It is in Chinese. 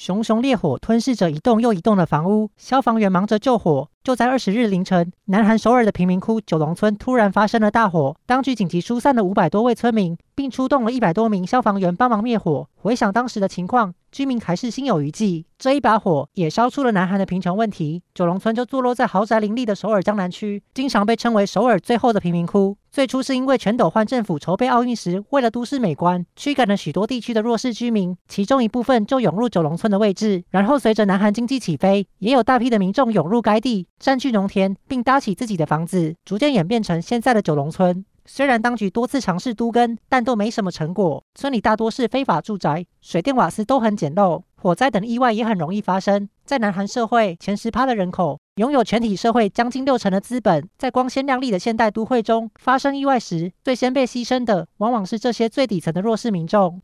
熊熊烈火吞噬着一栋又一栋的房屋，消防员忙着救火。就在二十日凌晨，南韩首尔的贫民窟九龙村突然发生了大火，当局紧急疏散了五百多位村民，并出动了一百多名消防员帮忙灭火。回想当时的情况，居民还是心有余悸。这一把火也烧出了南韩的贫穷问题。九龙村就坐落在豪宅林立的首尔江南区，经常被称为首尔最后的贫民窟。最初是因为全斗焕政府筹备奥运时，为了都市美观，驱赶了许多地区的弱势居民，其中一部分就涌入九龙村的位置。然后随着南韩经济起飞，也有大批的民众涌入该地。占据农田，并搭起自己的房子，逐渐演变成现在的九龙村。虽然当局多次尝试都根，但都没什么成果。村里大多是非法住宅，水电瓦斯都很简陋，火灾等意外也很容易发生。在南韩社会，前十趴的人口拥有全体社会将近六成的资本，在光鲜亮丽的现代都会中发生意外时，最先被牺牲的往往是这些最底层的弱势民众。